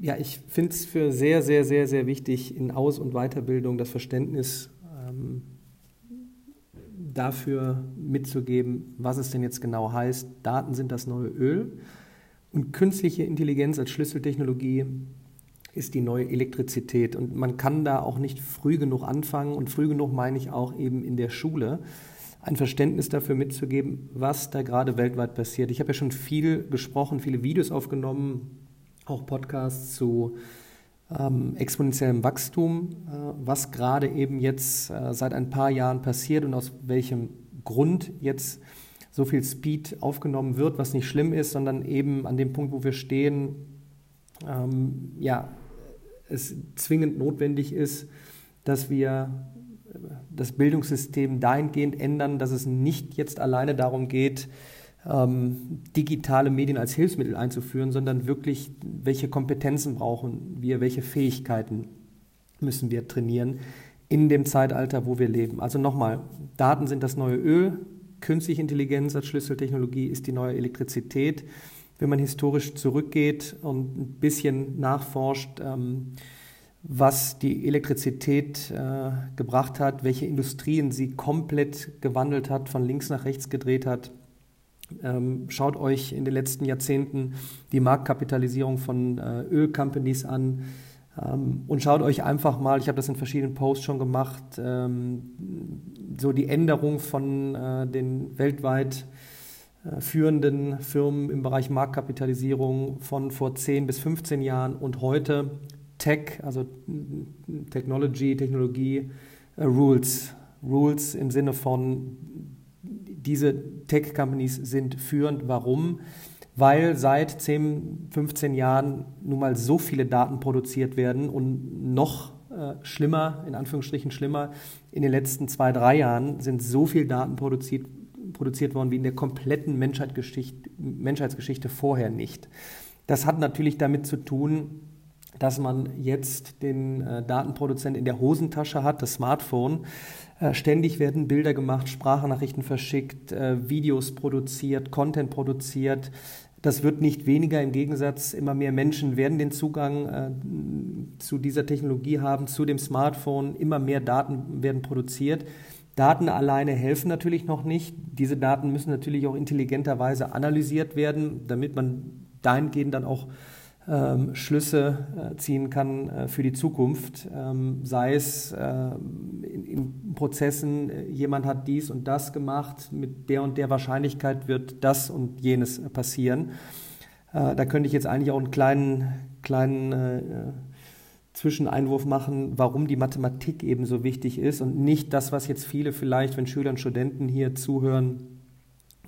ja, ich finde es für sehr, sehr, sehr, sehr wichtig, in Aus- und Weiterbildung das Verständnis ähm, dafür mitzugeben, was es denn jetzt genau heißt. Daten sind das neue Öl und künstliche Intelligenz als Schlüsseltechnologie ist die neue Elektrizität. Und man kann da auch nicht früh genug anfangen und früh genug meine ich auch eben in der Schule ein Verständnis dafür mitzugeben, was da gerade weltweit passiert. Ich habe ja schon viel gesprochen, viele Videos aufgenommen, auch Podcasts zu ähm, exponentiellem Wachstum, äh, was gerade eben jetzt äh, seit ein paar Jahren passiert und aus welchem Grund jetzt so viel Speed aufgenommen wird, was nicht schlimm ist, sondern eben an dem Punkt, wo wir stehen, ähm, ja, es zwingend notwendig ist, dass wir das Bildungssystem dahingehend ändern, dass es nicht jetzt alleine darum geht, ähm, digitale Medien als Hilfsmittel einzuführen, sondern wirklich, welche Kompetenzen brauchen wir, welche Fähigkeiten müssen wir trainieren in dem Zeitalter, wo wir leben. Also nochmal, Daten sind das neue Öl, künstliche Intelligenz als Schlüsseltechnologie ist die neue Elektrizität. Wenn man historisch zurückgeht und ein bisschen nachforscht, ähm, was die Elektrizität äh, gebracht hat, welche Industrien sie komplett gewandelt hat, von links nach rechts gedreht hat. Ähm, schaut euch in den letzten Jahrzehnten die Marktkapitalisierung von äh, Ölcompanies an ähm, und schaut euch einfach mal, ich habe das in verschiedenen Posts schon gemacht, ähm, so die Änderung von äh, den weltweit äh, führenden Firmen im Bereich Marktkapitalisierung von vor 10 bis 15 Jahren und heute Tech, also Technology, Technologie, uh, Rules. Rules im Sinne von, diese Tech-Companies sind führend. Warum? Weil seit 10, 15 Jahren nun mal so viele Daten produziert werden und noch äh, schlimmer, in Anführungsstrichen schlimmer, in den letzten zwei, drei Jahren sind so viele Daten produziert, produziert worden wie in der kompletten Menschheitsgeschichte, Menschheitsgeschichte vorher nicht. Das hat natürlich damit zu tun, dass man jetzt den äh, Datenproduzent in der Hosentasche hat, das Smartphone. Äh, ständig werden Bilder gemacht, Sprachnachrichten verschickt, äh, Videos produziert, Content produziert. Das wird nicht weniger, im Gegensatz, immer mehr Menschen werden den Zugang äh, zu dieser Technologie haben, zu dem Smartphone, immer mehr Daten werden produziert. Daten alleine helfen natürlich noch nicht. Diese Daten müssen natürlich auch intelligenterweise analysiert werden, damit man dahingehend dann auch ähm, Schlüsse äh, ziehen kann äh, für die Zukunft, ähm, sei es äh, in, in, Prozessen, äh, jemand hat dies und das gemacht, mit der und der Wahrscheinlichkeit wird das und jenes passieren. Äh, da könnte ich jetzt eigentlich auch einen kleinen, kleinen äh, Zwischeneinwurf machen, warum die Mathematik eben so wichtig ist und nicht das, was jetzt viele vielleicht, wenn Schüler und Studenten hier zuhören,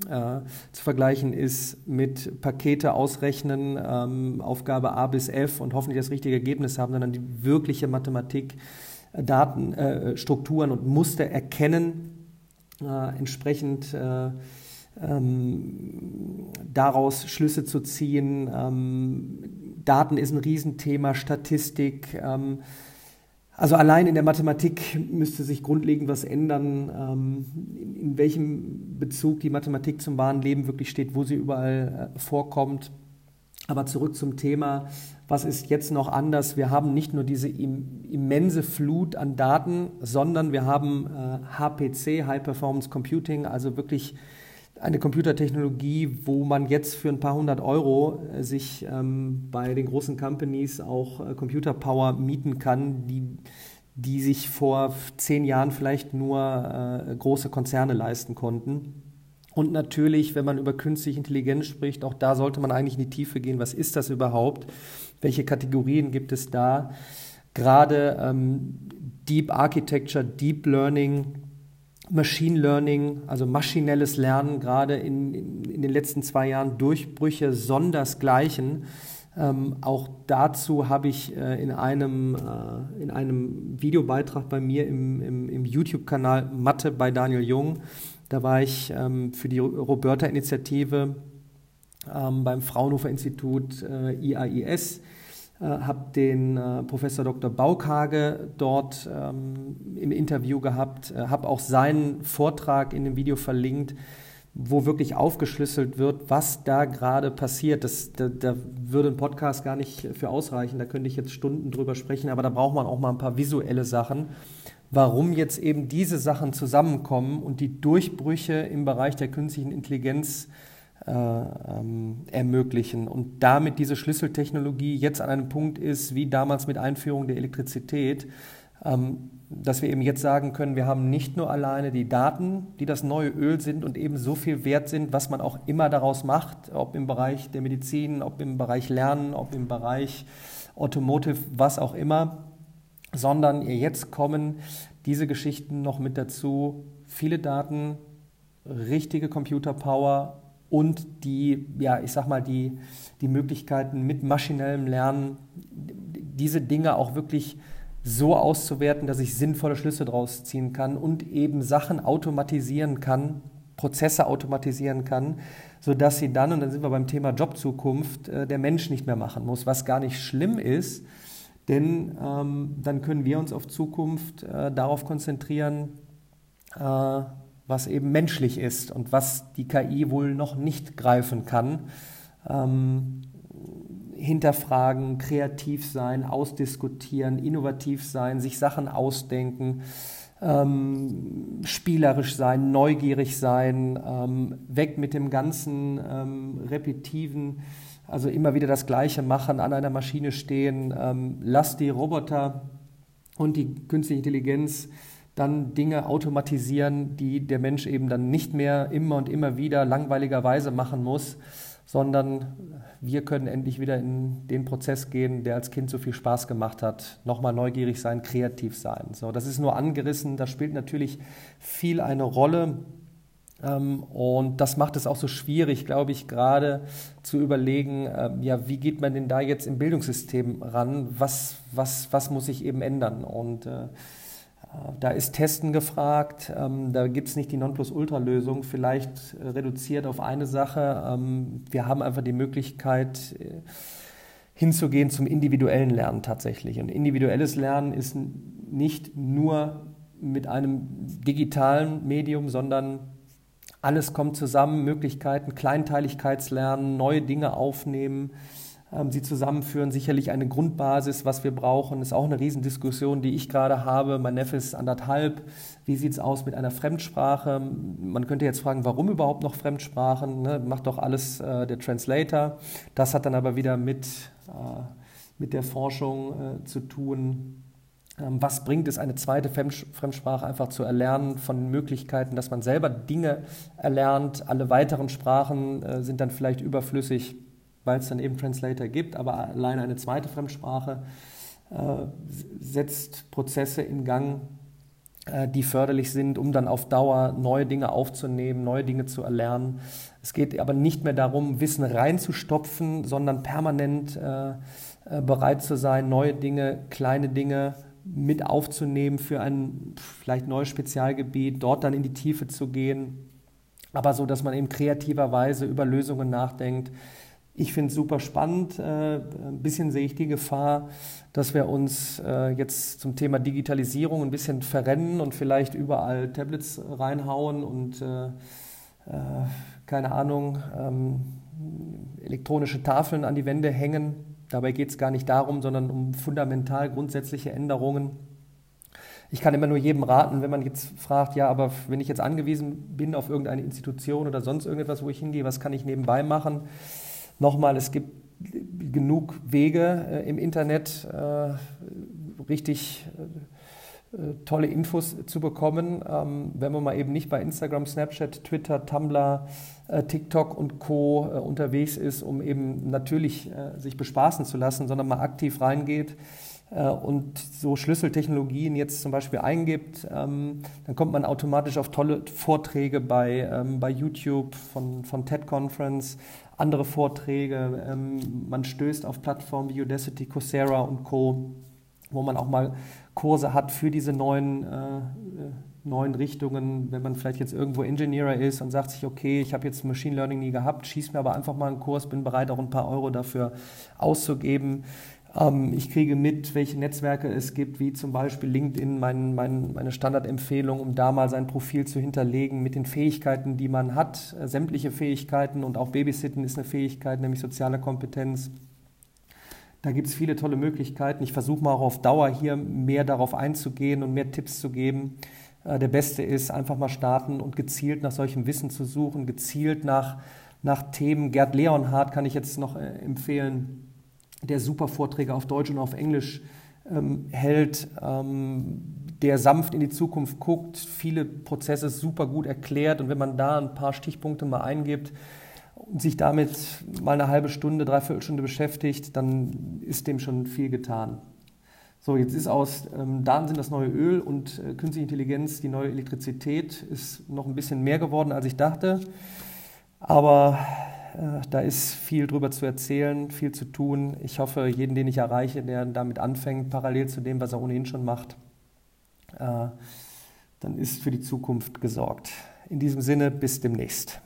äh, zu vergleichen ist mit Pakete ausrechnen, ähm, Aufgabe A bis F und hoffentlich das richtige Ergebnis haben, sondern die wirkliche Mathematik, äh, Daten, äh, Strukturen und Muster erkennen, äh, entsprechend äh, ähm, daraus Schlüsse zu ziehen. Ähm, Daten ist ein Riesenthema, Statistik. Ähm, also allein in der Mathematik müsste sich grundlegend was ändern, ähm, in, welchem Bezug die Mathematik zum wahren Leben wirklich steht, wo sie überall äh, vorkommt. Aber zurück zum Thema, was ist jetzt noch anders? Wir haben nicht nur diese immense Flut an Daten, sondern wir haben HPC, äh, High Performance Computing, also wirklich eine Computertechnologie, wo man jetzt für ein paar hundert Euro äh, sich ähm, bei den großen Companies auch äh, Computerpower mieten kann, die, die sich vor zehn Jahren vielleicht nur äh, große Konzerne leisten konnten. Und natürlich, wenn man über künstliche Intelligenz spricht, auch da sollte man eigentlich in die Tiefe gehen. Was ist das überhaupt? Welche Kategorien gibt es da? Gerade ähm, Deep Architecture, Deep Learning, Machine Learning, also maschinelles Lernen, gerade in, in, den letzten zwei Jahren Durchbrüche sondersgleichen. Ähm, auch dazu habe ich äh, in, einem, äh, in einem Videobeitrag bei mir im, im, im YouTube-Kanal Mathe bei Daniel Jung, da war ich ähm, für die Roberta-Initiative ähm, beim Fraunhofer Institut äh, IAIS habe den äh, Professor Dr. Baukage dort ähm, im Interview gehabt, äh, habe auch seinen Vortrag in dem Video verlinkt, wo wirklich aufgeschlüsselt wird, was da gerade passiert. Das, da, da, würde ein Podcast gar nicht für ausreichen. Da könnte ich jetzt Stunden drüber sprechen, aber da braucht man auch mal ein paar visuelle Sachen, warum jetzt eben diese Sachen zusammenkommen und die Durchbrüche im Bereich der künstlichen Intelligenz äh, ähm, ermöglichen. Und damit diese Schlüsseltechnologie jetzt an einem Punkt ist, wie damals mit Einführung der Elektrizität, ähm, dass wir eben jetzt sagen können, wir haben nicht nur alleine die Daten, die das neue Öl sind und eben so viel wert sind, was man auch immer daraus macht, ob im Bereich der Medizin, ob im Bereich Lernen, ob im Bereich Automotive, was auch immer, sondern jetzt kommen diese Geschichten noch mit dazu, viele Daten, richtige Computerpower und die, ja, ich sag mal, die, die Möglichkeiten mit maschinellem Lernen, diese Dinge auch wirklich so auszuwerten, dass ich sinnvolle Schlüsse daraus ziehen kann und eben Sachen automatisieren kann, Prozesse automatisieren kann, sodass sie dann, und dann sind wir beim Thema Jobzukunft, äh, der Mensch nicht mehr machen muss, was gar nicht schlimm ist, denn ähm, dann können wir uns auf Zukunft äh, darauf konzentrieren, äh, was eben menschlich ist und was die KI wohl noch nicht greifen kann. Ähm, hinterfragen, kreativ sein, ausdiskutieren, innovativ sein, sich Sachen ausdenken, ähm, spielerisch sein, neugierig sein, ähm, weg mit dem ganzen ähm, repetiven, also immer wieder das Gleiche machen, an einer Maschine stehen, ähm, lass die Roboter und die künstliche Intelligenz dann Dinge automatisieren, die der Mensch eben dann nicht mehr immer und immer wieder langweiligerweise machen muss, sondern wir können endlich wieder in den Prozess gehen, der als Kind so viel Spaß gemacht hat. Nochmal neugierig sein, kreativ sein. So, das ist nur angerissen, das spielt natürlich viel eine Rolle. Ähm, und das macht es auch so schwierig, glaube ich, gerade zu überlegen, ähm, ja, wie geht man denn da jetzt im Bildungssystem ran? Was, was, was muss sich eben ändern? Und äh, da ist Testen gefragt, ähm, da gibt es nicht die Nonplusultra-Lösung, vielleicht äh, reduziert auf eine Sache. Ähm, wir haben einfach die Möglichkeit, äh, hinzugehen zum individuellen Lernen tatsächlich. Und individuelles Lernen ist nicht nur mit einem digitalen Medium, sondern alles kommt zusammen, Möglichkeiten, Kleinteiligkeitslernen, neue Dinge aufnehmen sie zusammenführen. Sicherlich eine Grundbasis, was wir brauchen, ist auch eine Riesendiskussion, die ich gerade habe. Mein Neffe ist anderthalb. Wie sieht es aus mit einer Fremdsprache? Man könnte jetzt fragen, warum überhaupt noch Fremdsprachen? Ne? Macht doch alles äh, der Translator. Das hat dann aber wieder mit, äh, mit der Forschung äh, zu tun. Ähm, was bringt es, eine zweite Fremdsprache einfach zu erlernen von Möglichkeiten, dass man selber Dinge erlernt? Alle weiteren Sprachen äh, sind dann vielleicht überflüssig weil es dann eben Translator gibt, aber allein eine zweite Fremdsprache äh, setzt Prozesse in Gang, äh, die förderlich sind, um dann auf Dauer neue Dinge aufzunehmen, neue Dinge zu erlernen. Es geht aber nicht mehr darum, Wissen reinzustopfen, sondern permanent äh, äh bereit zu sein, neue Dinge, kleine Dinge mit aufzunehmen für ein vielleicht neues Spezialgebiet, dort dann in die Tiefe zu gehen, aber so, dass man eben kreativerweise über Lösungen nachdenkt, ich finde es super spannend. Äh, ein bisschen sehe ich die Gefahr, dass wir uns äh, jetzt zum Thema Digitalisierung ein bisschen verrennen und vielleicht überall Tablets reinhauen und äh, keine Ahnung, ähm, elektronische Tafeln an die Wände hängen. Dabei geht es gar nicht darum, sondern um fundamental grundsätzliche Änderungen. Ich kann immer nur jedem raten, wenn man jetzt fragt, ja, aber wenn ich jetzt angewiesen bin auf irgendeine Institution oder sonst irgendetwas, wo ich hingehe, was kann ich nebenbei machen? Nochmal, es gibt genug Wege äh, im Internet, äh, richtig äh, tolle Infos zu bekommen, ähm, wenn man mal eben nicht bei Instagram, Snapchat, Twitter, Tumblr, TikTok und Co. Unterwegs ist, um eben natürlich sich bespaßen zu lassen, sondern mal aktiv reingeht und so Schlüsseltechnologien jetzt zum Beispiel eingibt, ähm, dann kommt man automatisch auf tolle Vorträge bei, ähm, bei YouTube von, von TED Conference, andere Vorträge. Ähm, man stößt auf Plattformen wie Udacity, Coursera und Co., wo man auch mal Kurse hat für diese neuen, äh, äh, neuen Richtungen. Wenn man vielleicht jetzt irgendwo Engineer ist und sagt sich, okay, ich habe jetzt Machine Learning nie gehabt, schieß mir aber einfach mal einen Kurs, bin bereit, auch ein paar Euro dafür auszugeben. Ähm, ich kriege mit, welche Netzwerke es gibt, wie zum Beispiel LinkedIn, mein, mein, meine Standardempfehlung, um da mal sein Profil zu hinterlegen mit den Fähigkeiten, die man hat, äh, sämtliche Fähigkeiten und auch Babysitten ist eine Fähigkeit, nämlich soziale Kompetenz. Da gibt es viele tolle Möglichkeiten. Ich versuche mal auch auf Dauer hier mehr darauf einzugehen und mehr Tipps zu geben. Äh, der beste ist, einfach mal starten und gezielt nach solchem Wissen zu suchen, gezielt nach, nach Themen. Gerd Leonhardt kann ich jetzt noch äh, empfehlen, der super Vorträge auf Deutsch und auf Englisch ähm, hält, ähm, der sanft in die Zukunft guckt, viele Prozesse super gut erklärt und wenn man da ein paar Stichpunkte mal eingibt und sich damit mal eine halbe Stunde, dreiviertel Stunde beschäftigt, dann ist dem schon viel getan. So, jetzt ist aus ähm, Daten sind das neue Öl und äh, künstliche Intelligenz die neue Elektrizität, ist noch ein bisschen mehr geworden, als ich dachte. Aber da ist viel drüber zu erzählen, viel zu tun. Ich hoffe, jeden, den ich erreiche, der damit anfängt, parallel zu dem, was er ohnehin schon macht, äh, dann ist für die Zukunft gesorgt. In diesem Sinne, bis demnächst.